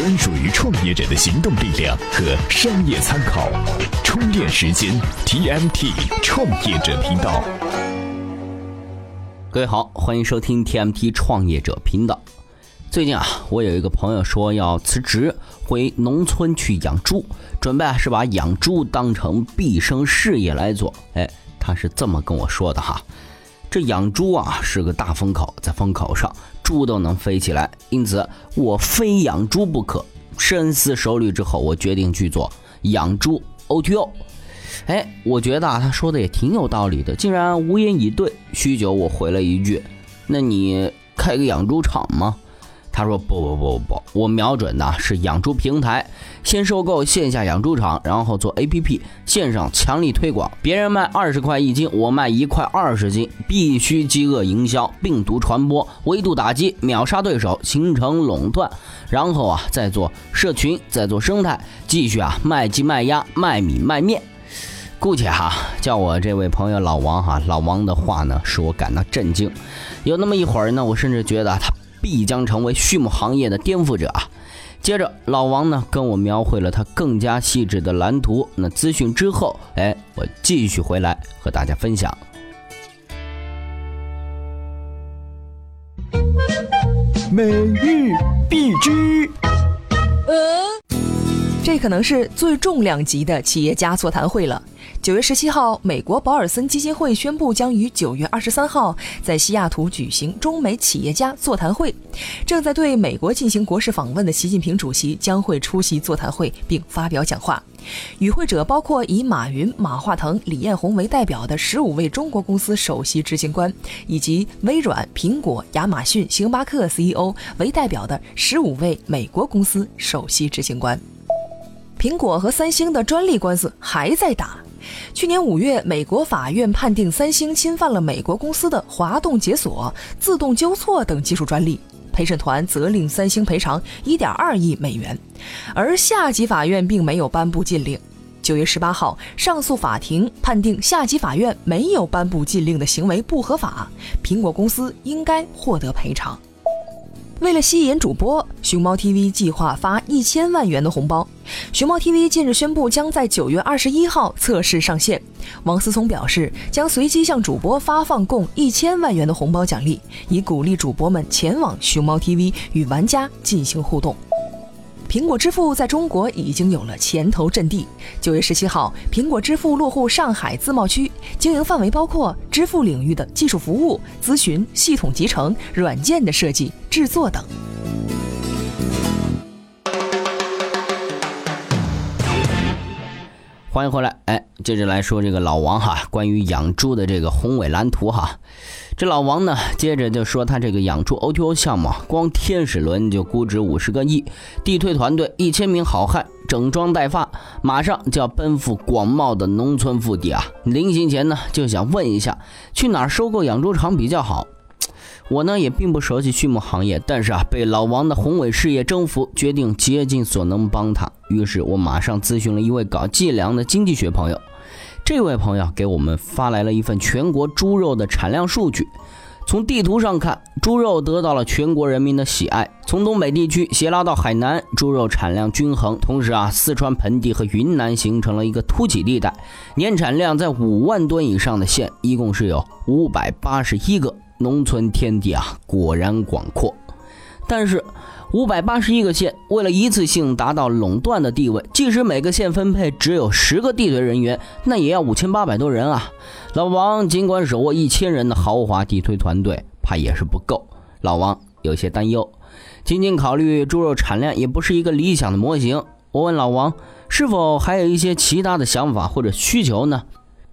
专属于创业者的行动力量和商业参考。充电时间 TMT 创业者频道。各位好，欢迎收听 TMT 创业者频道。最近啊，我有一个朋友说要辞职回农村去养猪，准备是把养猪当成毕生事业来做。哎，他是这么跟我说的哈。这养猪啊是个大风口，在风口上猪都能飞起来，因此我非养猪不可。深思熟虑之后，我决定去做养猪 OTO。哎，我觉得啊，他说的也挺有道理的，竟然无言以对。许久，我回了一句：“那你开个养猪场吗？”他说：“不不不不，我瞄准的是养猪平台，先收购线下养猪场，然后做 APP，线上强力推广。别人卖二十块一斤，我卖一块二十斤，必须饥饿营销，病毒传播，围度打击，秒杀对手，形成垄断。然后啊，再做社群，再做生态，继续啊卖鸡卖鸭卖米卖面。”姑且哈叫我这位朋友老王哈，老王的话呢使我感到震惊。有那么一会儿呢，我甚至觉得他必将成为畜牧行业的颠覆者啊。接着老王呢跟我描绘了他更加细致的蓝图。那咨询之后，哎，我继续回来和大家分享。每日必知。这可能是最重量级的企业家座谈会了。九月十七号，美国保尔森基金会宣布将于九月二十三号在西雅图举行中美企业家座谈会。正在对美国进行国事访问的习近平主席将会出席座谈会并发表讲话。与会者包括以马云、马化腾、李彦宏为代表的十五位中国公司首席执行官，以及微软、苹果、亚马逊、星巴克 CEO 为代表的十五位美国公司首席执行官。苹果和三星的专利官司还在打。去年五月，美国法院判定三星侵犯了美国公司的滑动解锁、自动纠错等技术专利，陪审团责令三星赔偿一点二亿美元。而下级法院并没有颁布禁令。九月十八号，上诉法庭判定下级法院没有颁布禁令的行为不合法，苹果公司应该获得赔偿。为了吸引主播，熊猫 TV 计划发一千万元的红包。熊猫 TV 近日宣布，将在九月二十一号测试上线。王思聪表示，将随机向主播发放共一千万元的红包奖励，以鼓励主播们前往熊猫 TV 与玩家进行互动。苹果支付在中国已经有了前头阵地。九月十七号，苹果支付落户上海自贸区，经营范围包括支付领域的技术服务、咨询、系统集成、软件的设计、制作等。欢迎回来，哎，接着来说这个老王哈，关于养猪的这个宏伟蓝图哈。这老王呢，接着就说他这个养猪 OTO 项目，光天使轮就估值五十个亿，地推团队一千名好汉，整装待发，马上就要奔赴广袤的农村腹地啊。临行前呢，就想问一下，去哪儿收购养猪场比较好？我呢也并不熟悉畜牧行业，但是啊，被老王的宏伟事业征服，决定竭尽所能帮他。于是我马上咨询了一位搞计量的经济学朋友，这位朋友给我们发来了一份全国猪肉的产量数据。从地图上看，猪肉得到了全国人民的喜爱。从东北地区斜拉到海南，猪肉产量均衡。同时啊，四川盆地和云南形成了一个凸起地带，年产量在五万吨以上的县一共是有五百八十一个。农村天地啊，果然广阔。但是，五百八十一个县为了一次性达到垄断的地位，即使每个县分配只有十个地推人员，那也要五千八百多人啊。老王尽管手握一千人的豪华地推团队，怕也是不够。老王有些担忧。仅仅考虑猪肉产量也不是一个理想的模型。我问老王，是否还有一些其他的想法或者需求呢？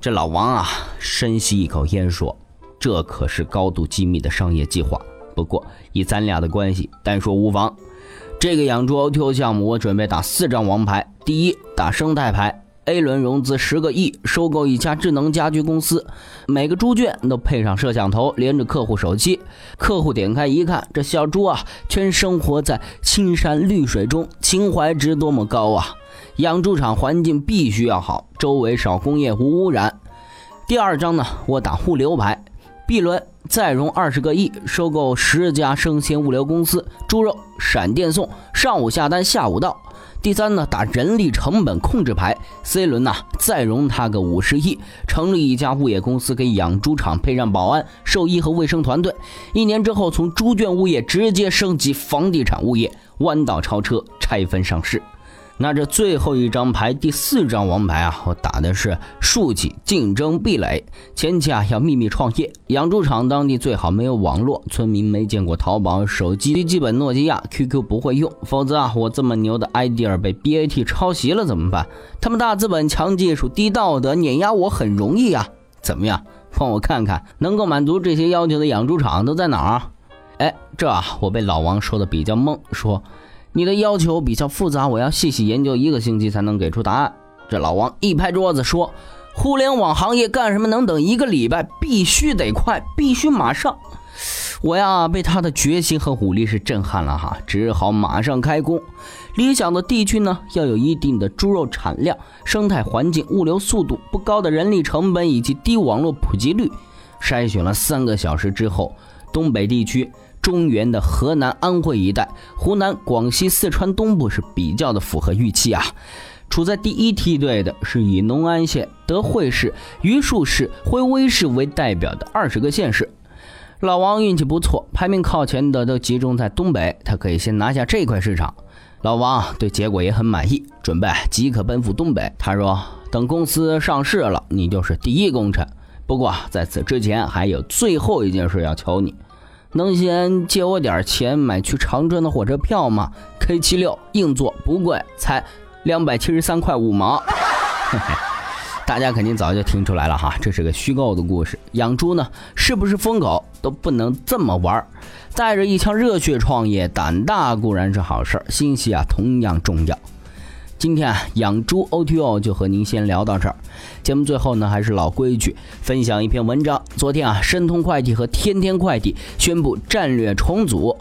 这老王啊，深吸一口烟说。这可是高度机密的商业计划。不过以咱俩的关系，单说无妨。这个养猪 OTO 项目，我准备打四张王牌。第一，打生态牌，A 轮融资十个亿，收购一家智能家居公司，每个猪圈都配上摄像头，连着客户手机。客户点开一看，这小猪啊，全生活在青山绿水中，情怀值多么高啊！养猪场环境必须要好，周围少工业，无污染。第二张呢，我打物流牌。B 轮再融二十个亿，收购十家生鲜物流公司，猪肉闪电送，上午下单，下午到。第三呢，打人力成本控制牌。C 轮呐，再融他个五十亿，成立一家物业公司，给养猪场配上保安、兽医和卫生团队。一年之后，从猪圈物业直接升级房地产物业，弯道超车，拆分上市。那这最后一张牌，第四张王牌啊，我打的是竖起竞争壁垒。前期啊要秘密创业，养猪场当地最好没有网络，村民没见过淘宝、手机，基本诺基亚、QQ 不会用，否则啊我这么牛的 idea 被 BAT 抄袭了怎么办？他们大资本、强技术、低道德，碾压我很容易啊！怎么样？帮我看看能够满足这些要求的养猪场都在哪儿？哎，这啊我被老王说的比较懵，说。你的要求比较复杂，我要细细研究一个星期才能给出答案。这老王一拍桌子说：“互联网行业干什么能等一个礼拜？必须得快，必须马上！”我呀，被他的决心和武力是震撼了哈，只好马上开工。理想的地区呢，要有一定的猪肉产量、生态环境、物流速度不高的人力成本以及低网络普及率。筛选了三个小时之后，东北地区。中原的河南、安徽一带，湖南、广西、四川东部是比较的符合预期啊。处在第一梯队的是以农安县、德惠市、榆树市、徽威市为代表的二十个县市。老王运气不错，排名靠前的都集中在东北，他可以先拿下这块市场。老王对结果也很满意，准备即刻奔赴东北。他说：“等公司上市了，你就是第一功臣。不过在此之前，还有最后一件事要求你。”能先借我点钱买去长春的火车票吗？K 七六硬座不贵，才两百七十三块五毛。大家肯定早就听出来了哈，这是个虚构的故事。养猪呢，是不是疯狗都不能这么玩儿带着一腔热血创业，胆大固然是好事心细啊同样重要。今天啊，养猪 O T O 就和您先聊到这儿。节目最后呢，还是老规矩，分享一篇文章。昨天啊，申通快递和天天快递宣布战略重组，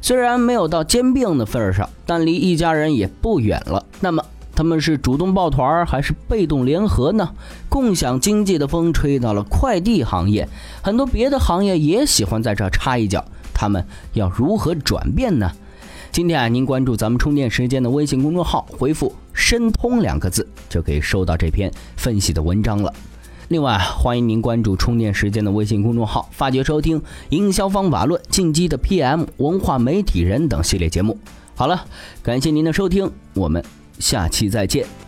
虽然没有到兼并的份儿上，但离一家人也不远了。那么他们是主动抱团还是被动联合呢？共享经济的风吹到了快递行业，很多别的行业也喜欢在这插一脚，他们要如何转变呢？今天啊，您关注咱们充电时间的微信公众号，回复“申通”两个字，就可以收到这篇分析的文章了。另外，欢迎您关注充电时间的微信公众号，发掘收听《营销方法论》、进击的 PM、文化媒体人等系列节目。好了，感谢您的收听，我们下期再见。